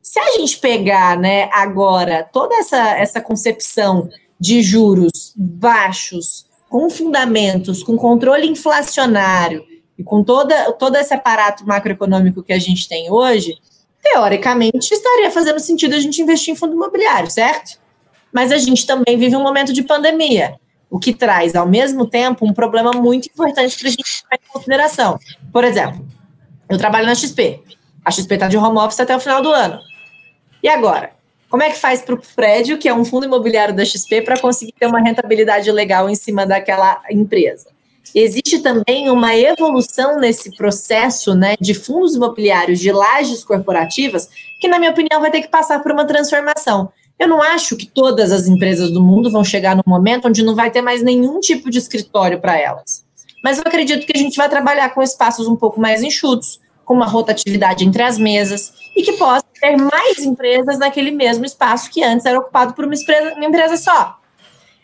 Se a gente pegar, né, agora toda essa, essa concepção de juros baixos, com fundamentos, com controle inflacionário e com toda, todo esse aparato macroeconômico que a gente tem hoje, teoricamente estaria fazendo sentido a gente investir em fundo imobiliário, certo? Mas a gente também vive um momento de pandemia, o que traz, ao mesmo tempo, um problema muito importante para a gente ter em consideração. Por exemplo, eu trabalho na XP. A XP está de home office até o final do ano. E agora? Como é que faz para o prédio, que é um fundo imobiliário da XP, para conseguir ter uma rentabilidade legal em cima daquela empresa? Existe também uma evolução nesse processo né, de fundos imobiliários, de lajes corporativas, que, na minha opinião, vai ter que passar por uma transformação. Eu não acho que todas as empresas do mundo vão chegar num momento onde não vai ter mais nenhum tipo de escritório para elas. Mas eu acredito que a gente vai trabalhar com espaços um pouco mais enxutos, com uma rotatividade entre as mesas, e que possa ter mais empresas naquele mesmo espaço que antes era ocupado por uma empresa, uma empresa só.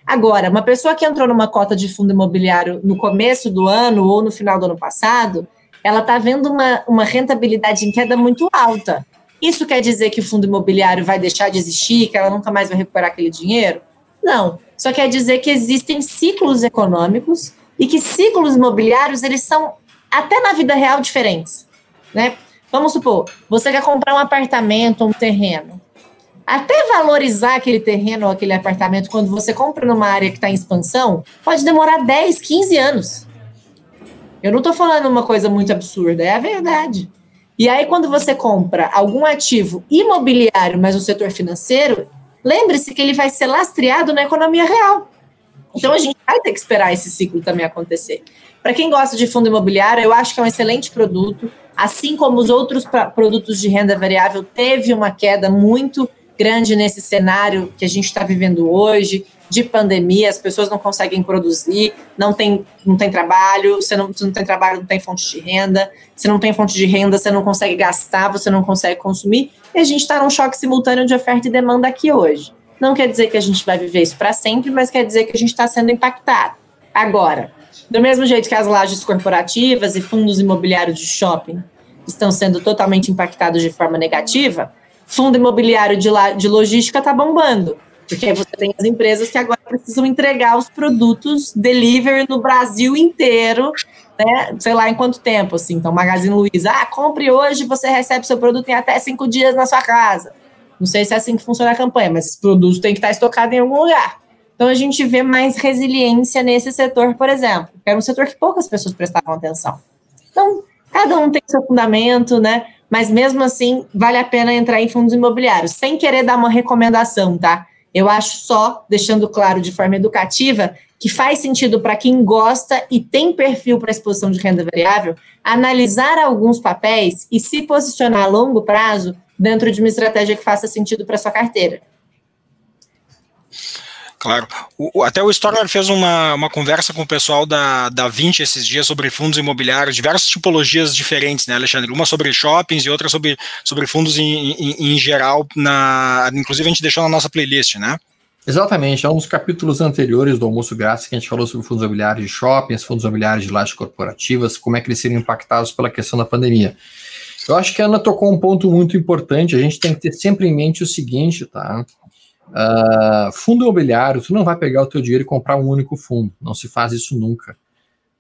Agora, uma pessoa que entrou numa cota de fundo imobiliário no começo do ano ou no final do ano passado, ela está vendo uma, uma rentabilidade em queda muito alta. Isso quer dizer que o fundo imobiliário vai deixar de existir, que ela nunca mais vai recuperar aquele dinheiro? Não. Só quer dizer que existem ciclos econômicos e que ciclos imobiliários eles são até na vida real diferentes, né? Vamos supor, você quer comprar um apartamento, um terreno até valorizar aquele terreno ou aquele apartamento quando você compra numa área que está em expansão, pode demorar 10, 15 anos. Eu não estou falando uma coisa muito absurda, é a verdade. E aí, quando você compra algum ativo imobiliário, mas no setor financeiro, lembre-se que ele vai ser lastreado na economia real. Então, a gente vai ter que esperar esse ciclo também acontecer. Para quem gosta de fundo imobiliário, eu acho que é um excelente produto. assim como os outros produtos de renda variável, teve uma queda muito grande nesse cenário que a gente está vivendo hoje, de pandemia, as pessoas não conseguem produzir, não tem, não tem trabalho, você não, você não tem trabalho, não tem fonte de renda, você não tem fonte de renda, você não consegue gastar, você não consegue consumir, e a gente está num choque simultâneo de oferta e demanda aqui hoje. Não quer dizer que a gente vai viver isso para sempre, mas quer dizer que a gente está sendo impactado. Agora, do mesmo jeito que as lajes corporativas e fundos imobiliários de shopping estão sendo totalmente impactados de forma negativa, fundo imobiliário de, de logística está bombando. Porque você tem as empresas que agora precisam entregar os produtos delivery no Brasil inteiro, né? Sei lá em quanto tempo, assim. Então, Magazine Luiza, ah, compre hoje, você recebe seu produto em até cinco dias na sua casa. Não sei se é assim que funciona a campanha, mas esse produto tem que estar estocado em algum lugar. Então, a gente vê mais resiliência nesse setor, por exemplo, que era um setor que poucas pessoas prestavam atenção. Então, cada um tem seu fundamento, né? Mas mesmo assim, vale a pena entrar em fundos imobiliários, sem querer dar uma recomendação, tá? Eu acho só, deixando claro de forma educativa, que faz sentido para quem gosta e tem perfil para exposição de renda variável, analisar alguns papéis e se posicionar a longo prazo dentro de uma estratégia que faça sentido para sua carteira. Claro. O, até o Stoller fez uma, uma conversa com o pessoal da, da 20 esses dias sobre fundos imobiliários, diversas tipologias diferentes, né, Alexandre? Uma sobre shoppings e outra sobre, sobre fundos em, em, em geral, na, inclusive a gente deixou na nossa playlist, né? Exatamente, é um dos capítulos anteriores do Almoço Grátis que a gente falou sobre fundos imobiliários de shoppings, fundos imobiliários de lajes corporativas, como é que eles seriam impactados pela questão da pandemia. Eu acho que a Ana tocou um ponto muito importante, a gente tem que ter sempre em mente o seguinte, tá? Uh, fundo imobiliário, tu não vai pegar o teu dinheiro e comprar um único fundo, não se faz isso nunca.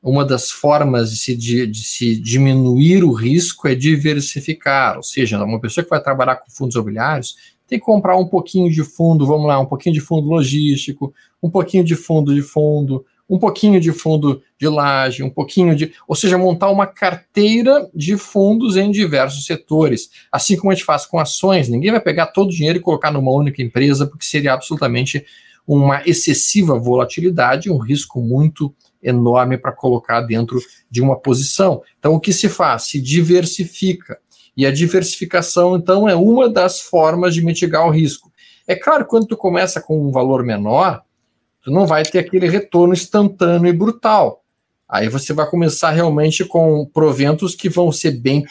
Uma das formas de se, de, de se diminuir o risco é diversificar, ou seja, uma pessoa que vai trabalhar com fundos imobiliários tem que comprar um pouquinho de fundo, vamos lá, um pouquinho de fundo logístico, um pouquinho de fundo de fundo, um pouquinho de fundo de laje, um pouquinho de. Ou seja, montar uma carteira de fundos em diversos setores. Assim como a gente faz com ações, ninguém vai pegar todo o dinheiro e colocar numa única empresa, porque seria absolutamente uma excessiva volatilidade, um risco muito enorme para colocar dentro de uma posição. Então, o que se faz? Se diversifica. E a diversificação, então, é uma das formas de mitigar o risco. É claro, quando tu começa com um valor menor, tu não vai ter aquele retorno instantâneo e brutal. Aí você vai começar realmente com proventos que vão ser bem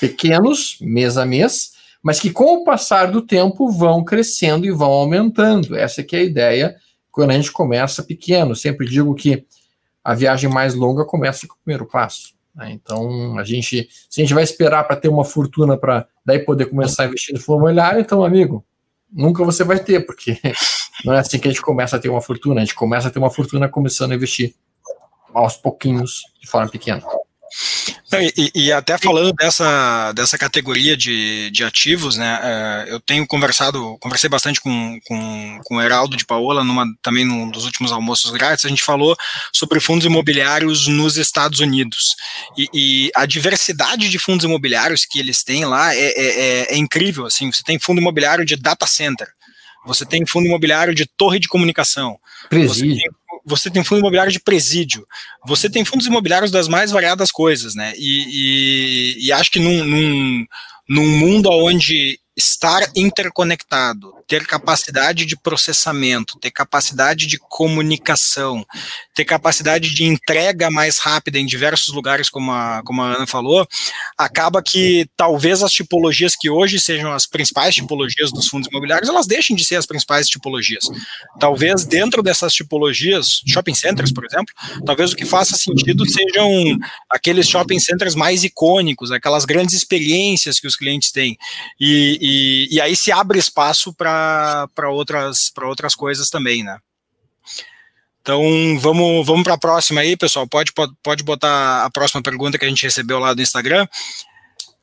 pequenos, mês a mês, mas que com o passar do tempo vão crescendo e vão aumentando. Essa que é a ideia quando a gente começa pequeno. Sempre digo que a viagem mais longa começa com o primeiro passo. Né? Então, a gente, se a gente vai esperar para ter uma fortuna para daí poder começar a investir no fundo imobiliário, então, amigo, nunca você vai ter, porque não é assim que a gente começa a ter uma fortuna, a gente começa a ter uma fortuna começando a investir aos pouquinhos, de forma pequena. E, e, até falando dessa, dessa categoria de, de ativos, né, uh, eu tenho conversado, conversei bastante com, com, com o Heraldo de Paola, numa, também num dos últimos almoços grátis, a gente falou sobre fundos imobiliários nos Estados Unidos, e, e a diversidade de fundos imobiliários que eles têm lá é, é, é, é incrível, assim, você tem fundo imobiliário de data center, você tem fundo imobiliário de torre de comunicação, Presídio. você tem você tem fundo imobiliário de presídio, você tem fundos imobiliários das mais variadas coisas, né? E, e, e acho que num, num, num mundo onde estar interconectado, ter capacidade de processamento, ter capacidade de comunicação, ter capacidade de entrega mais rápida em diversos lugares, como a, como a Ana falou, acaba que talvez as tipologias que hoje sejam as principais tipologias dos fundos imobiliários, elas deixem de ser as principais tipologias. Talvez dentro dessas tipologias, shopping centers, por exemplo, talvez o que faça sentido sejam aqueles shopping centers mais icônicos, aquelas grandes experiências que os clientes têm. E, e, e aí se abre espaço para outras, outras coisas também, né? Então vamos, vamos para a próxima aí, pessoal. Pode, pode, pode botar a próxima pergunta que a gente recebeu lá do Instagram.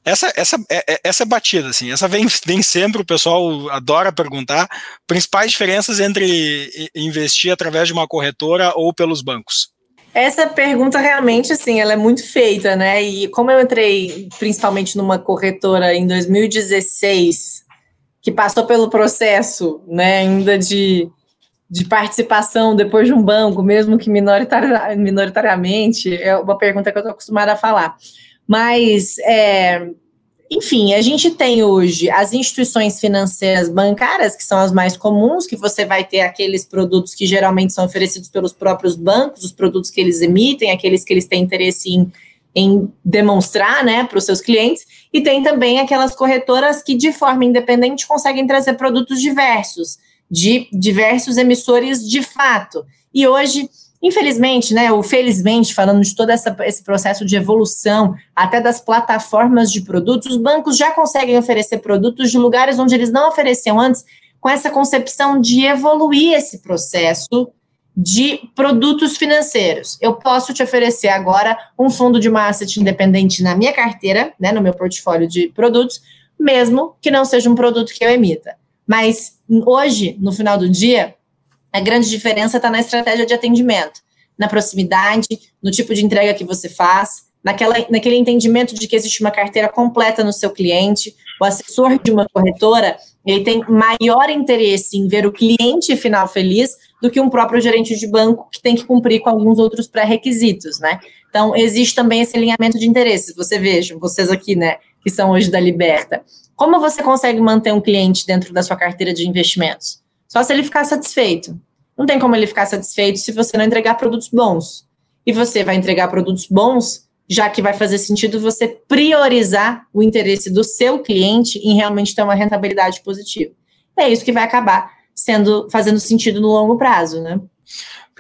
Essa, essa, é, é, essa é batida, assim, essa vem, vem sempre, o pessoal adora perguntar. Principais diferenças entre investir através de uma corretora ou pelos bancos? Essa pergunta realmente, assim, ela é muito feita, né? E como eu entrei principalmente numa corretora em 2016, que passou pelo processo, né, ainda de, de participação depois de um banco, mesmo que minoritari, minoritariamente, é uma pergunta que eu estou acostumada a falar. Mas, é, enfim, a gente tem hoje as instituições financeiras bancárias, que são as mais comuns, que você vai ter aqueles produtos que geralmente são oferecidos pelos próprios bancos, os produtos que eles emitem, aqueles que eles têm interesse em, em demonstrar né, para os seus clientes, e tem também aquelas corretoras que, de forma independente, conseguem trazer produtos diversos, de diversos emissores de fato. E hoje Infelizmente, né, ou felizmente, falando de todo essa, esse processo de evolução, até das plataformas de produtos, os bancos já conseguem oferecer produtos de lugares onde eles não ofereciam antes, com essa concepção de evoluir esse processo de produtos financeiros. Eu posso te oferecer agora um fundo de uma asset independente na minha carteira, né, no meu portfólio de produtos, mesmo que não seja um produto que eu emita. Mas hoje, no final do dia, a grande diferença está na estratégia de atendimento, na proximidade, no tipo de entrega que você faz, naquela, naquele entendimento de que existe uma carteira completa no seu cliente. O assessor de uma corretora ele tem maior interesse em ver o cliente final feliz do que um próprio gerente de banco que tem que cumprir com alguns outros pré-requisitos, né? Então, existe também esse alinhamento de interesses. Você veja, vocês aqui, né, que são hoje da Liberta, como você consegue manter um cliente dentro da sua carteira de investimentos? Só se ele ficar satisfeito. Não tem como ele ficar satisfeito se você não entregar produtos bons. E você vai entregar produtos bons, já que vai fazer sentido você priorizar o interesse do seu cliente em realmente ter uma rentabilidade positiva. É isso que vai acabar sendo fazendo sentido no longo prazo, né?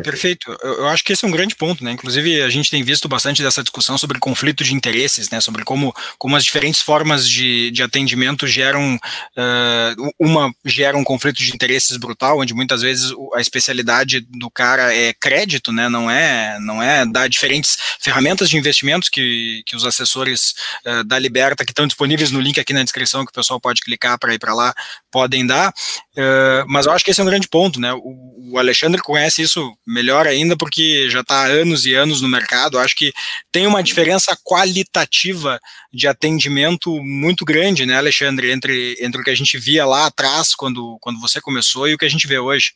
Perfeito. Eu, eu, acho que esse é um grande ponto, né? Inclusive, a gente tem visto bastante dessa discussão sobre conflito de interesses, né? Sobre como, como as diferentes formas de, de atendimento geram uh, uma gera um conflito de interesses brutal, onde muitas vezes a especialidade do cara é crédito, né? Não é não é dar diferentes ferramentas de investimentos que, que os assessores uh, da Liberta que estão disponíveis no link aqui na descrição que o pessoal pode clicar para ir para lá podem dar. Uh, mas eu acho que esse é um grande ponto, né? O, o Alexandre conhece isso melhor ainda porque já está há anos e anos no mercado. Acho que tem uma diferença qualitativa de atendimento muito grande, né, Alexandre, entre, entre o que a gente via lá atrás, quando, quando você começou, e o que a gente vê hoje.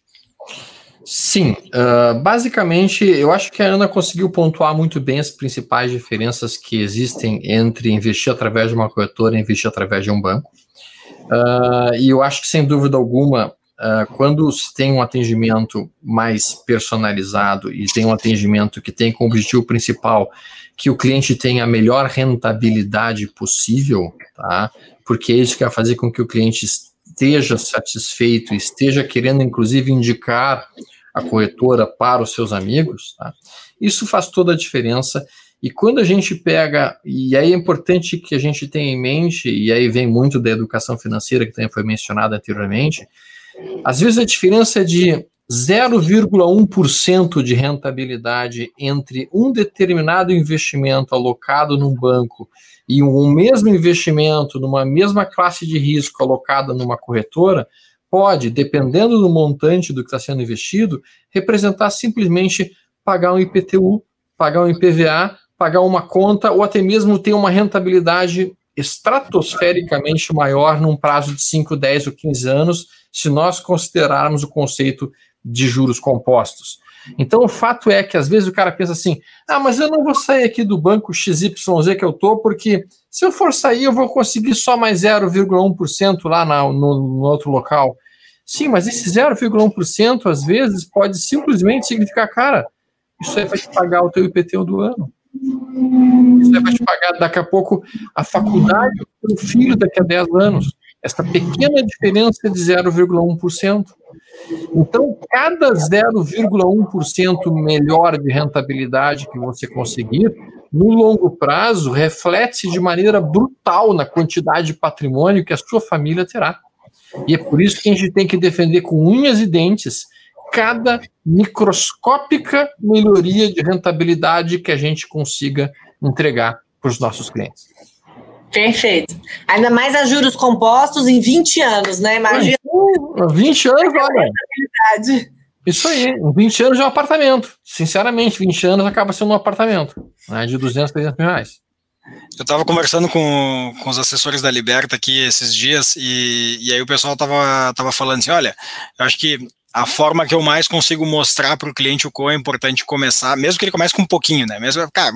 Sim, uh, basicamente eu acho que a Ana conseguiu pontuar muito bem as principais diferenças que existem entre investir através de uma corretora e investir através de um banco. Uh, e eu acho que sem dúvida alguma Uh, quando se tem um atendimento mais personalizado e tem um atendimento que tem como objetivo principal que o cliente tenha a melhor rentabilidade possível, tá? Porque isso que vai fazer com que o cliente esteja satisfeito, esteja querendo inclusive indicar a corretora para os seus amigos, tá? Isso faz toda a diferença. E quando a gente pega, e aí é importante que a gente tenha em mente, e aí vem muito da educação financeira que também foi mencionada anteriormente, às vezes a diferença é de 0,1% de rentabilidade entre um determinado investimento alocado num banco e um mesmo investimento numa mesma classe de risco alocada numa corretora pode, dependendo do montante do que está sendo investido, representar simplesmente pagar um IPTU, pagar um IPVA, pagar uma conta ou até mesmo ter uma rentabilidade estratosfericamente maior num prazo de 5, 10 ou 15 anos se nós considerarmos o conceito de juros compostos. Então, o fato é que às vezes o cara pensa assim: ah, mas eu não vou sair aqui do banco XYZ que eu tô, porque se eu for sair, eu vou conseguir só mais 0,1% lá na, no, no outro local. Sim, mas esse 0,1% às vezes pode simplesmente significar, cara, isso aí vai te pagar o teu IPTU do ano. Isso aí vai te pagar daqui a pouco a faculdade do filho daqui a 10 anos essa pequena diferença de 0,1%. Então, cada 0,1% melhor de rentabilidade que você conseguir, no longo prazo, reflete-se de maneira brutal na quantidade de patrimônio que a sua família terá. E é por isso que a gente tem que defender com unhas e dentes cada microscópica melhoria de rentabilidade que a gente consiga entregar para os nossos clientes. Perfeito. Ainda mais a juros compostos em 20 anos, né? Imagina. 20 anos, olha. Isso aí, 20 anos de um apartamento. Sinceramente, 20 anos acaba sendo um apartamento né, de 200, 300 mil reais. Eu estava conversando com, com os assessores da Liberta aqui esses dias e, e aí o pessoal estava tava falando assim, olha, eu acho que a forma que eu mais consigo mostrar para o cliente o quão é importante começar, mesmo que ele comece com um pouquinho, né? Mesmo, cara,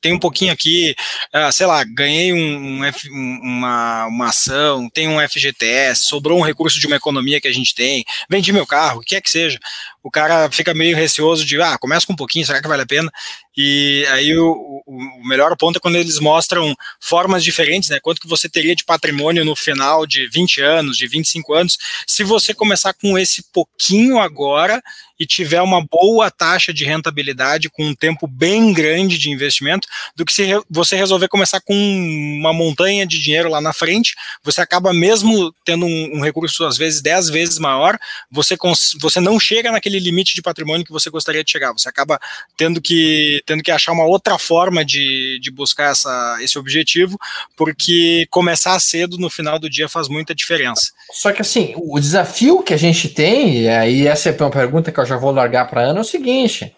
tem um pouquinho aqui, uh, sei lá, ganhei um, um, uma, uma ação, tem um FGTS, sobrou um recurso de uma economia que a gente tem, vendi meu carro, o que quer que seja. O cara fica meio receoso de, ah, começa com um pouquinho, será que vale a pena? E aí o, o, melhor ponto é quando eles mostram formas diferentes, né? Quanto que você teria de patrimônio no final de 20 anos, de 25 anos, se você começar com esse pouquinho agora e tiver uma boa taxa de rentabilidade com um tempo bem grande de investimento, do que se você resolver começar com uma montanha de dinheiro lá na frente, você acaba mesmo tendo um, um recurso às vezes 10 vezes maior, você, você não chega naquele limite de patrimônio que você gostaria de chegar, você acaba tendo que, tendo que achar uma outra forma de, de buscar essa, esse objetivo, porque começar cedo no final do dia faz muita diferença. Só que assim, o desafio que a gente tem, e aí essa é uma pergunta que eu já vou largar para Ana, é o seguinte: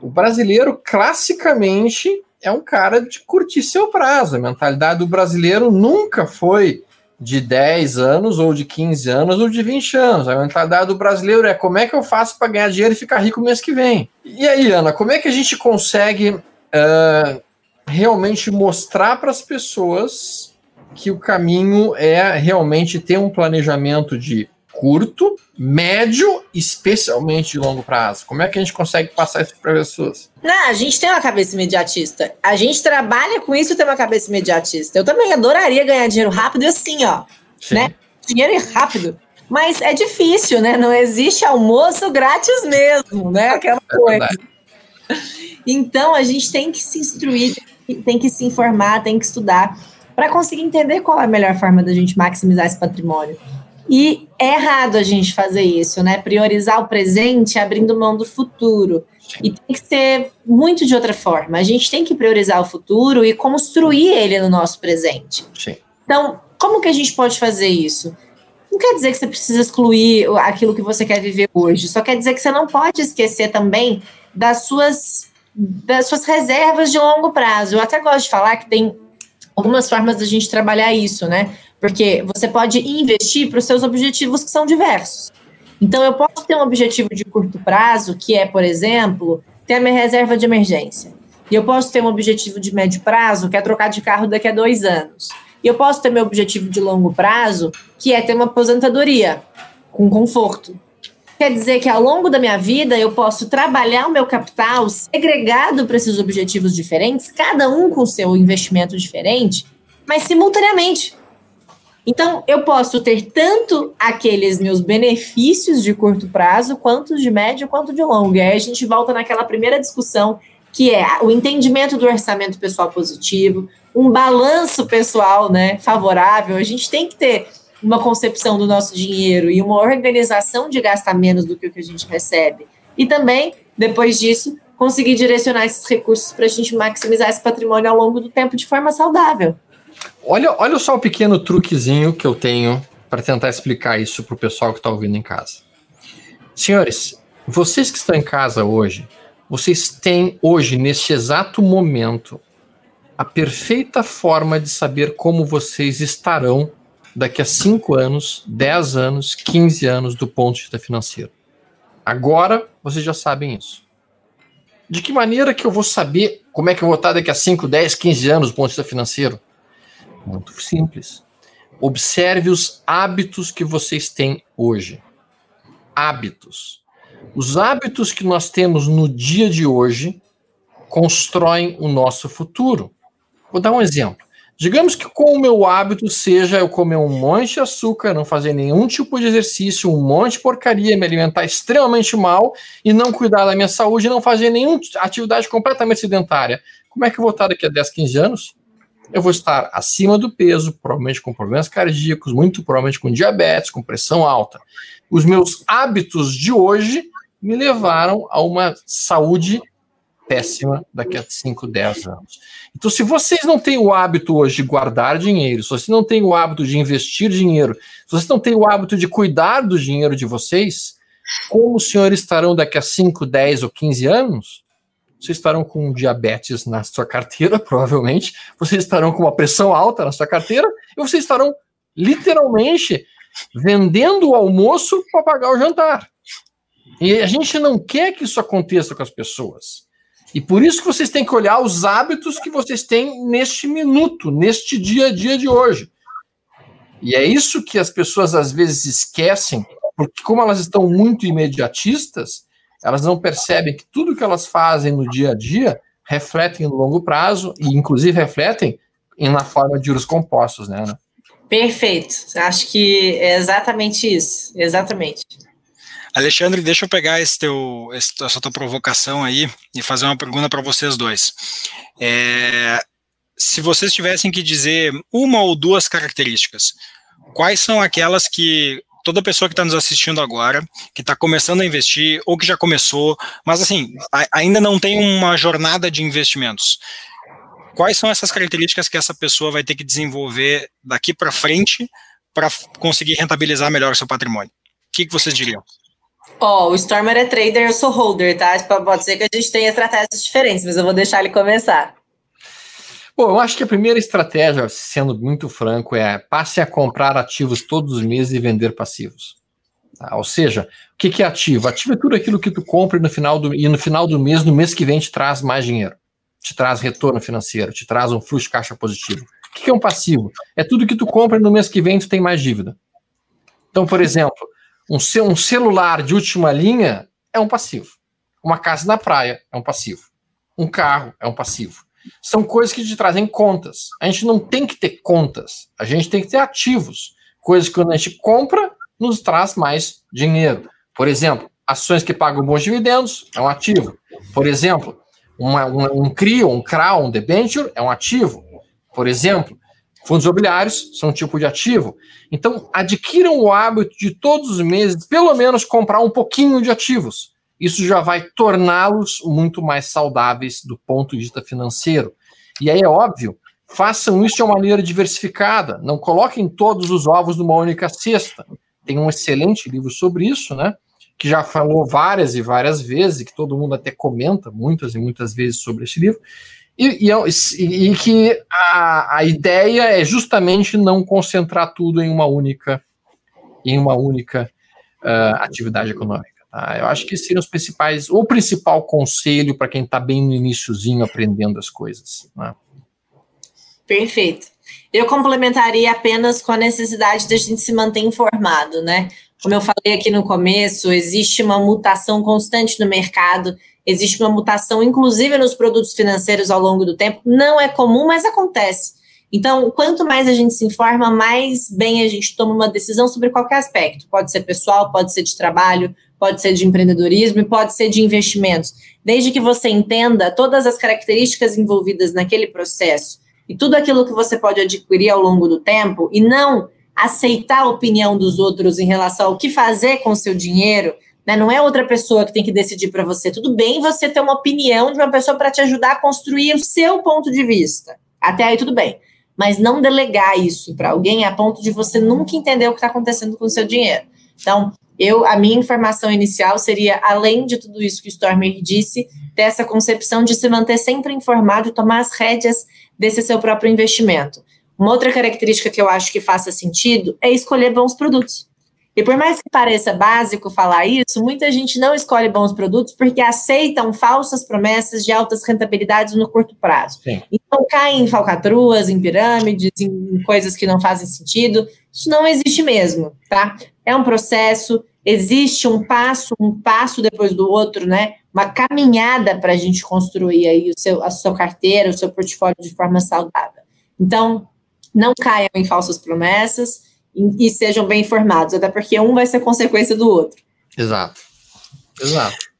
o brasileiro classicamente é um cara de curtir seu prazo. A mentalidade do brasileiro nunca foi de 10 anos, ou de 15 anos, ou de 20 anos. A mentalidade do brasileiro é como é que eu faço para ganhar dinheiro e ficar rico mês que vem. E aí, Ana, como é que a gente consegue uh, realmente mostrar para as pessoas que o caminho é realmente ter um planejamento de curto, médio, especialmente de longo prazo? Como é que a gente consegue passar isso para as pessoas? Não, a gente tem uma cabeça imediatista. A gente trabalha com isso tem uma cabeça imediatista. Eu também adoraria ganhar dinheiro rápido e assim, ó. Sim. Né? Dinheiro rápido. Mas é difícil, né? Não existe almoço grátis mesmo, né? Aquela é coisa. Então a gente tem que se instruir, tem que se informar, tem que estudar para conseguir entender qual é a melhor forma da gente maximizar esse patrimônio. E é errado a gente fazer isso, né? Priorizar o presente abrindo mão do futuro. E tem que ser muito de outra forma. A gente tem que priorizar o futuro e construir ele no nosso presente. Sim. Então, como que a gente pode fazer isso? Não quer dizer que você precisa excluir aquilo que você quer viver hoje, só quer dizer que você não pode esquecer também das suas, das suas reservas de longo prazo. Eu até gosto de falar que tem algumas formas da gente trabalhar isso, né? Porque você pode investir para os seus objetivos que são diversos. Então, eu posso ter um objetivo de curto prazo, que é, por exemplo, ter a minha reserva de emergência. E eu posso ter um objetivo de médio prazo, que é trocar de carro daqui a dois anos. E eu posso ter meu objetivo de longo prazo, que é ter uma aposentadoria com conforto. Quer dizer que ao longo da minha vida eu posso trabalhar o meu capital segregado para esses objetivos diferentes, cada um com seu investimento diferente, mas simultaneamente. Então, eu posso ter tanto aqueles meus benefícios de curto prazo, quanto de médio, quanto de longo. E aí a gente volta naquela primeira discussão, que é o entendimento do orçamento pessoal positivo, um balanço pessoal né, favorável. A gente tem que ter uma concepção do nosso dinheiro e uma organização de gastar menos do que o que a gente recebe. E também, depois disso, conseguir direcionar esses recursos para a gente maximizar esse patrimônio ao longo do tempo de forma saudável. Olha, olha só o pequeno truquezinho que eu tenho para tentar explicar isso para o pessoal que está ouvindo em casa. Senhores, vocês que estão em casa hoje, vocês têm hoje, neste exato momento, a perfeita forma de saber como vocês estarão daqui a 5 anos, 10 anos, 15 anos do ponto de vista financeiro. Agora vocês já sabem isso. De que maneira que eu vou saber como é que eu vou estar daqui a 5, 10, 15 anos do ponto de vista financeiro? Muito simples. Observe os hábitos que vocês têm hoje. Hábitos. Os hábitos que nós temos no dia de hoje constroem o nosso futuro. Vou dar um exemplo. Digamos que com o meu hábito seja eu comer um monte de açúcar, não fazer nenhum tipo de exercício, um monte de porcaria, me alimentar extremamente mal e não cuidar da minha saúde, não fazer nenhuma atividade completamente sedentária. Como é que eu vou estar daqui a 10, 15 anos? Eu vou estar acima do peso, provavelmente com problemas cardíacos, muito provavelmente com diabetes, com pressão alta. Os meus hábitos de hoje me levaram a uma saúde péssima daqui a 5, 10 anos. Então, se vocês não têm o hábito hoje de guardar dinheiro, se vocês não têm o hábito de investir dinheiro, se vocês não têm o hábito de cuidar do dinheiro de vocês, como os senhores estarão daqui a 5, 10 ou 15 anos? Vocês estarão com diabetes na sua carteira, provavelmente, vocês estarão com uma pressão alta na sua carteira, e vocês estarão literalmente vendendo o almoço para pagar o jantar. E a gente não quer que isso aconteça com as pessoas. E por isso que vocês têm que olhar os hábitos que vocês têm neste minuto, neste dia a dia de hoje. E é isso que as pessoas às vezes esquecem, porque como elas estão muito imediatistas, elas não percebem que tudo que elas fazem no dia a dia refletem no longo prazo e inclusive refletem na forma de juros compostos, né? Ana? Perfeito. Acho que é exatamente isso. Exatamente. Alexandre, deixa eu pegar esse teu, essa tua provocação aí e fazer uma pergunta para vocês dois. É, se vocês tivessem que dizer uma ou duas características, quais são aquelas que toda pessoa que está nos assistindo agora, que está começando a investir ou que já começou, mas assim, a, ainda não tem uma jornada de investimentos. Quais são essas características que essa pessoa vai ter que desenvolver daqui para frente para conseguir rentabilizar melhor o seu patrimônio? O que, que vocês diriam? Ó, oh, o Stormer é trader, eu sou holder, tá? Pode ser que a gente tenha estratégias diferentes, mas eu vou deixar ele começar. Bom, eu acho que a primeira estratégia, sendo muito franco, é passe a comprar ativos todos os meses e vender passivos. Tá? Ou seja, o que, é ativo? Ativo é tudo aquilo que tu compra e no final do, e no final do mês, no mês que vem, te traz mais dinheiro, te traz retorno financeiro, te traz um fluxo de caixa positivo. O que, que é um passivo? É tudo que tu compra e no mês que vem tu tem mais dívida. Então, por exemplo, um, um celular de última linha é um passivo. Uma casa na praia é um passivo. Um carro é um passivo. São coisas que te trazem contas. A gente não tem que ter contas, a gente tem que ter ativos. Coisas que quando a gente compra, nos traz mais dinheiro. Por exemplo, ações que pagam bons dividendos é um ativo. Por exemplo, uma, um, um CRI, um CRA, um debenture é um ativo. Por exemplo, Fundos imobiliários são um tipo de ativo. Então, adquiram o hábito de todos os meses, pelo menos, comprar um pouquinho de ativos. Isso já vai torná-los muito mais saudáveis do ponto de vista financeiro. E aí é óbvio, façam isso de uma maneira diversificada. Não coloquem todos os ovos numa única cesta. Tem um excelente livro sobre isso, né? Que já falou várias e várias vezes, que todo mundo até comenta muitas e muitas vezes sobre esse livro, e, e, e, que a, a ideia é justamente não concentrar tudo em uma única em uma única uh, atividade econômica. Tá? Eu acho que seriam os principais, o principal conselho para quem está bem no iníciozinho aprendendo as coisas. Né? Perfeito. Eu complementaria apenas com a necessidade da gente se manter informado, né? Como eu falei aqui no começo, existe uma mutação constante no mercado existe uma mutação, inclusive nos produtos financeiros ao longo do tempo. Não é comum, mas acontece. Então, quanto mais a gente se informa, mais bem a gente toma uma decisão sobre qualquer aspecto. Pode ser pessoal, pode ser de trabalho, pode ser de empreendedorismo e pode ser de investimentos. Desde que você entenda todas as características envolvidas naquele processo e tudo aquilo que você pode adquirir ao longo do tempo e não aceitar a opinião dos outros em relação ao que fazer com seu dinheiro, né? Não é outra pessoa que tem que decidir para você. Tudo bem você ter uma opinião de uma pessoa para te ajudar a construir o seu ponto de vista. Até aí tudo bem. Mas não delegar isso para alguém a ponto de você nunca entender o que está acontecendo com o seu dinheiro. Então, eu, a minha informação inicial seria, além de tudo isso que o Stormer disse, ter essa concepção de se manter sempre informado e tomar as rédeas desse seu próprio investimento. Uma outra característica que eu acho que faça sentido é escolher bons produtos. E por mais que pareça básico falar isso, muita gente não escolhe bons produtos porque aceitam falsas promessas de altas rentabilidades no curto prazo. Sim. Então caem em falcatruas, em pirâmides, em coisas que não fazem sentido. Isso não existe mesmo, tá? É um processo, existe um passo, um passo depois do outro, né? Uma caminhada para a gente construir aí o seu, a sua carteira, o seu portfólio de forma saudável. Então, não caiam em falsas promessas e, e sejam bem informados, até porque um vai ser consequência do outro. Exato. Exato.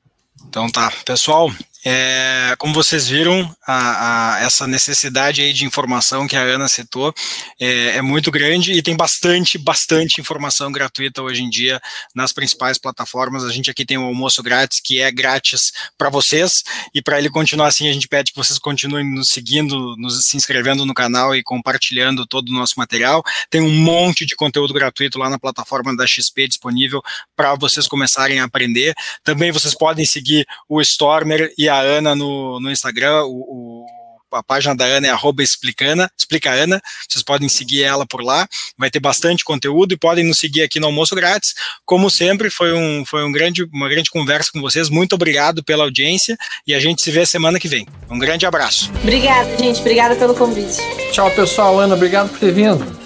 Então tá, pessoal, é, como vocês viram, a, a, essa necessidade aí de informação que a Ana citou é, é, muito grande e tem bastante, bastante informação gratuita hoje em dia nas principais plataformas. A gente aqui tem o almoço grátis, que é grátis para vocês, e para ele continuar assim, a gente pede que vocês continuem nos seguindo, nos se inscrevendo no canal e compartilhando todo o nosso material. Tem um monte de conteúdo gratuito lá na plataforma da XP disponível para vocês começarem a aprender. Também vocês podem seguir o Stormer e a Ana no, no Instagram, o, o a página da Ana é arroba explicana, explica Ana, vocês podem seguir ela por lá, vai ter bastante conteúdo e podem nos seguir aqui no Almoço Grátis. Como sempre, foi, um, foi um grande, uma grande conversa com vocês, muito obrigado pela audiência e a gente se vê semana que vem. Um grande abraço. Obrigada, gente, obrigada pelo convite. Tchau, pessoal. Ana, obrigado por ter vindo.